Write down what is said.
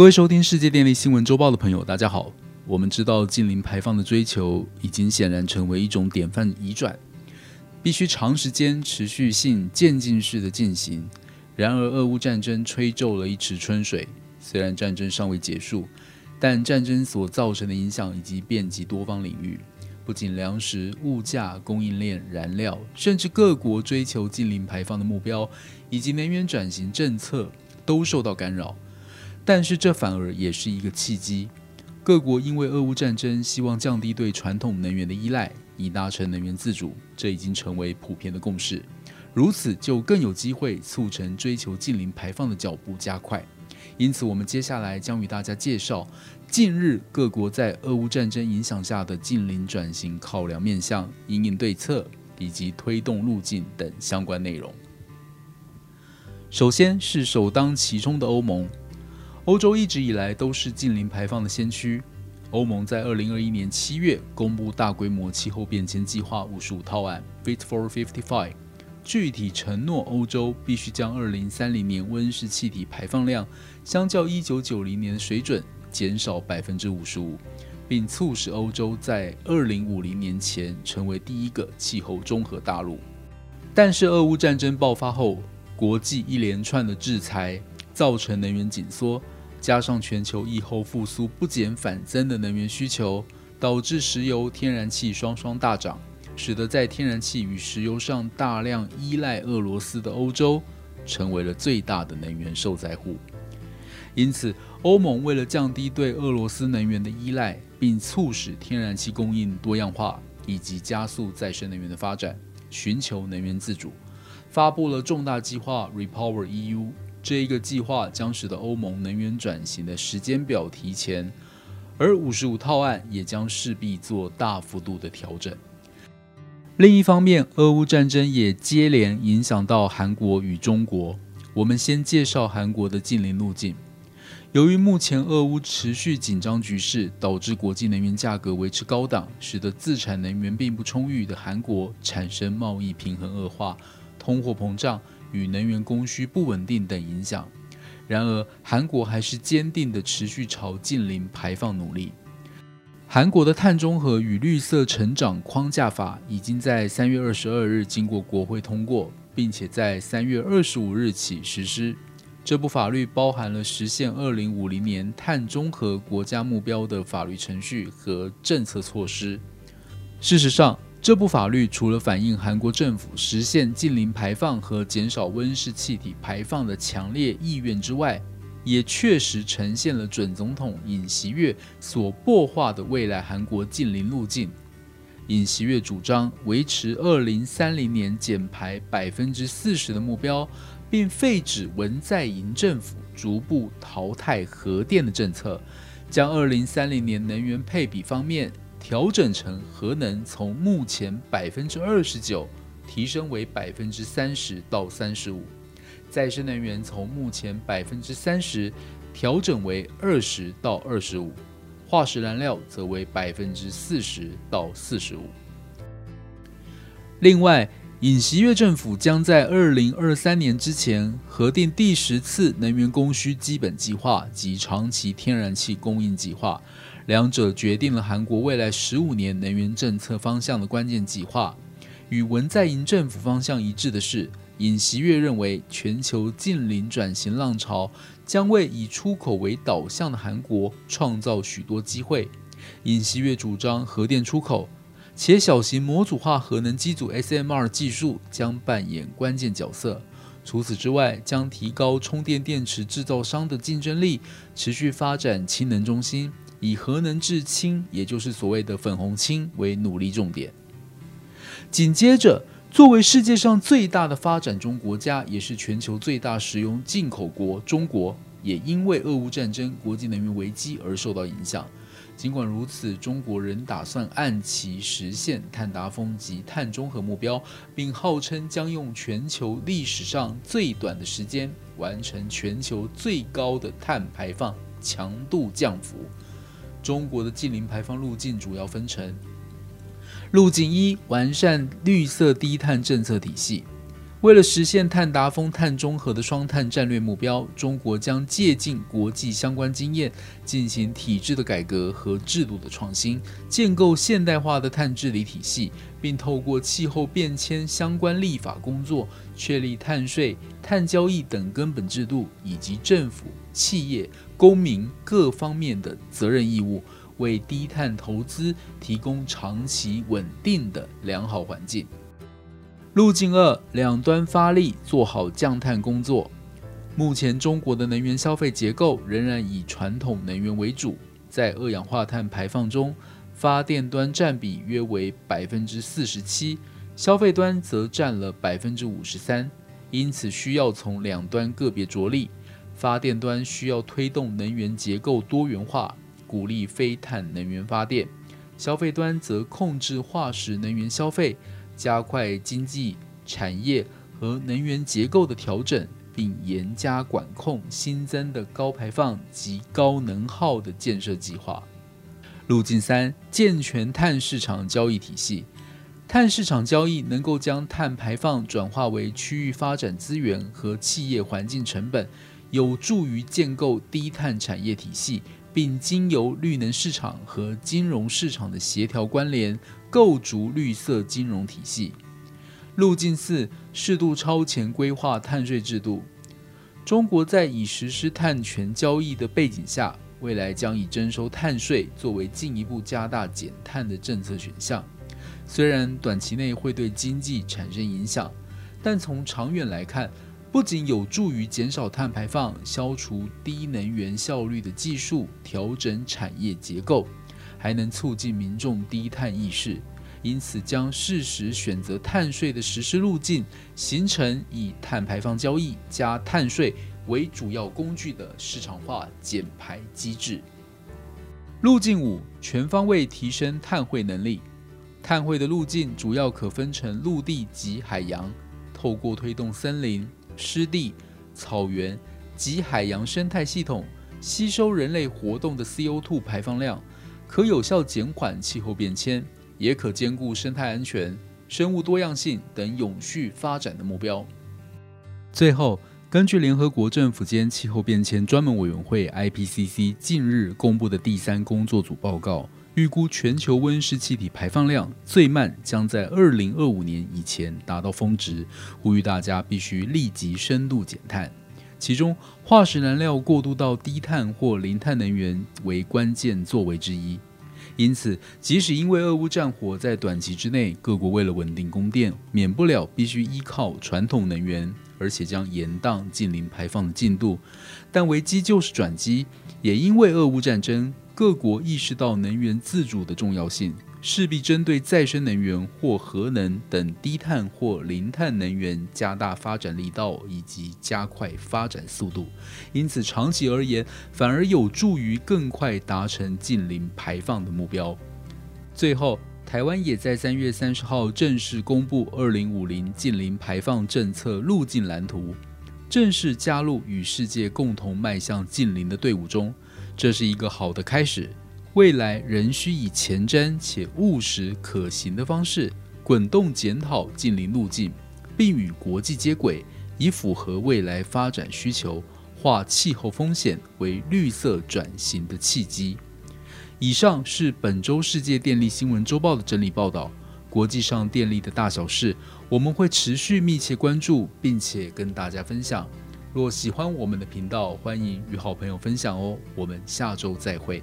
各位收听世界电力新闻周报的朋友，大家好。我们知道近零排放的追求已经显然成为一种典范移转，必须长时间、持续性、渐进式的进行。然而，俄乌战争吹皱了一池春水。虽然战争尚未结束，但战争所造成的影响已经遍及多方领域。不仅粮食、物价、供应链、燃料，甚至各国追求近零排放的目标以及能源转型政策都受到干扰。但是，这反而也是一个契机。各国因为俄乌战争，希望降低对传统能源的依赖，以达成能源自主，这已经成为普遍的共识。如此，就更有机会促成追求近零排放的脚步加快。因此，我们接下来将与大家介绍近日各国在俄乌战争影响下的近零转型考量面向、应应对策以及推动路径等相关内容。首先是首当其冲的欧盟。欧洲一直以来都是近零排放的先驱。欧盟在二零二一年七月公布大规模气候变迁计划五十五套案 （Fit for Fifty Five），具体承诺欧洲必须将二零三零年温室气体排放量相较一九九零年水准减少百分之五十五，并促使欧洲在二零五零年前成为第一个气候综合大陆。但是，俄乌战争爆发后，国际一连串的制裁。造成能源紧缩，加上全球疫后复苏不减反增的能源需求，导致石油、天然气双双大涨，使得在天然气与石油上大量依赖俄罗斯的欧洲，成为了最大的能源受灾户。因此，欧盟为了降低对俄罗斯能源的依赖，并促使天然气供应多样化，以及加速再生能源的发展，寻求能源自主，发布了重大计划 Repower EU。这一个计划将使得欧盟能源转型的时间表提前，而五十五套案也将势必做大幅度的调整。另一方面，俄乌战争也接连影响到韩国与中国。我们先介绍韩国的近邻路径。由于目前俄乌持续紧张局势，导致国际能源价格维持高档，使得自产能源并不充裕的韩国产生贸易平衡恶化、通货膨胀。与能源供需不稳定等影响。然而，韩国还是坚定地持续朝近零排放努力。韩国的碳中和与绿色成长框架法已经在三月二十二日经过国会通过，并且在三月二十五日起实施。这部法律包含了实现二零五零年碳中和国家目标的法律程序和政策措施。事实上，这部法律除了反映韩国政府实现近零排放和减少温室气体排放的强烈意愿之外，也确实呈现了准总统尹锡悦所擘画的未来韩国近零路径。尹锡悦主张维持二零三零年减排百分之四十的目标，并废止文在寅政府逐步淘汰核电的政策，将二零三零年能源配比方面。调整成核能从目前百分之二十九提升为百分之三十到三十五，再生能源从目前百分之三十调整为二十到二十五，化石燃料则为百分之四十到四十五。另外，尹锡悦政府将在二零二三年之前核定第十次能源供需基本计划及长期天然气供应计划。两者决定了韩国未来十五年能源政策方向的关键计划。与文在寅政府方向一致的是，尹锡悦认为全球近邻转型浪潮将为以出口为导向的韩国创造许多机会。尹锡悦主张核电出口，且小型模组化核能机组 SMR 技术将扮演关键角色。除此之外，将提高充电电池制造商的竞争力，持续发展氢能中心。以核能制氢，也就是所谓的粉红氢为努力重点。紧接着，作为世界上最大的发展中国家，也是全球最大石油进口国，中国也因为俄乌战争、国际能源危机而受到影响。尽管如此，中国仍打算按期实现碳达峰及碳中和目标，并号称将用全球历史上最短的时间完成全球最高的碳排放强度降幅。中国的近零排放路径主要分成：路径一，完善绿色低碳政策体系；为了实现碳达峰、碳中和的双碳战略目标，中国将借鉴国际相关经验，进行体制的改革和制度的创新，建构现代化的碳治理体系，并透过气候变迁相关立法工作，确立碳税、碳交易等根本制度，以及政府、企业、公民各方面的责任义务，为低碳投资提供长期稳定的良好环境。路径二，两端发力，做好降碳工作。目前中国的能源消费结构仍然以传统能源为主，在二氧化碳排放中，发电端占比约为百分之四十七，消费端则占了百分之五十三。因此，需要从两端个别着力。发电端需要推动能源结构多元化，鼓励非碳能源发电；消费端则控制化石能源消费。加快经济产业和能源结构的调整，并严加管控新增的高排放及高能耗的建设计划。路径三：健全碳市场交易体系。碳市场交易能够将碳排放转化为区域发展资源和企业环境成本，有助于建构低碳产业体系，并经由绿能市场和金融市场的协调关联。构筑绿色金融体系。路径四：适度超前规划碳税制度。中国在已实施碳权交易的背景下，未来将以征收碳税作为进一步加大减碳的政策选项。虽然短期内会对经济产生影响，但从长远来看，不仅有助于减少碳排放、消除低能源效率的技术、调整产业结构。还能促进民众低碳意识，因此将适时选择碳税的实施路径，形成以碳排放交易加碳税为主要工具的市场化减排机制。路径五：全方位提升碳汇能力。碳汇的路径主要可分成陆地及海洋，透过推动森林、湿地、草原及海洋生态系统吸收人类活动的 CO2 排放量。可有效减缓气候变迁，也可兼顾生态安全、生物多样性等永续发展的目标。最后，根据联合国政府间气候变迁专门委员会 （IPCC） 近日公布的第三工作组报告，预估全球温室气体排放量最慢将在二零二五年以前达到峰值，呼吁大家必须立即深度减碳。其中，化石燃料过渡到低碳或零碳能源为关键作为之一。因此，即使因为俄乌战火在短期之内，各国为了稳定供电，免不了必须依靠传统能源，而且将延宕近零排放的进度。但危机就是转机，也因为俄乌战争，各国意识到能源自主的重要性。势必针对再生能源或核能等低碳或零碳能源加大发展力道，以及加快发展速度。因此，长期而言，反而有助于更快达成近零排放的目标。最后，台湾也在三月三十号正式公布二零五零近零排放政策路径蓝图，正式加入与世界共同迈向近零的队伍中。这是一个好的开始。未来仍需以前瞻且务实可行的方式滚动检讨近邻路径，并与国际接轨，以符合未来发展需求，化气候风险为绿色转型的契机。以上是本周世界电力新闻周报的整理报道。国际上电力的大小事，我们会持续密切关注，并且跟大家分享。若喜欢我们的频道，欢迎与好朋友分享哦。我们下周再会。